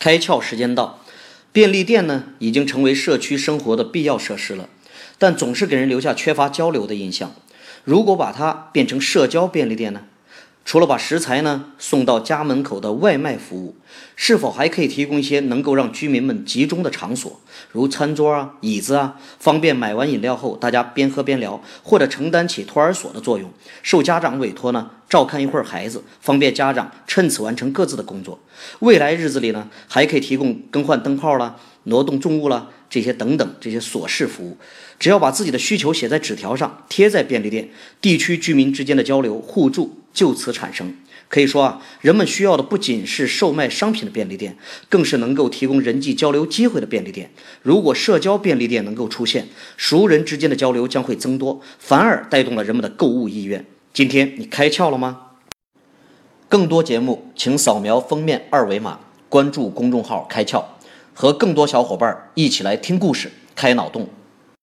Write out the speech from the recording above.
开窍时间到，便利店呢已经成为社区生活的必要设施了，但总是给人留下缺乏交流的印象。如果把它变成社交便利店呢？除了把食材呢送到家门口的外卖服务，是否还可以提供一些能够让居民们集中的场所，如餐桌啊、椅子啊，方便买完饮料后大家边喝边聊，或者承担起托儿所的作用，受家长委托呢照看一会儿孩子，方便家长趁此完成各自的工作。未来日子里呢，还可以提供更换灯泡啦、挪动重物啦这些等等这些琐事服务。只要把自己的需求写在纸条上，贴在便利店，地区居民之间的交流互助就此产生。可以说啊，人们需要的不仅是售卖商品的便利店，更是能够提供人际交流机会的便利店。如果社交便利店能够出现，熟人之间的交流将会增多，反而带动了人们的购物意愿。今天你开窍了吗？更多节目，请扫描封面二维码，关注公众号“开窍”，和更多小伙伴一起来听故事、开脑洞。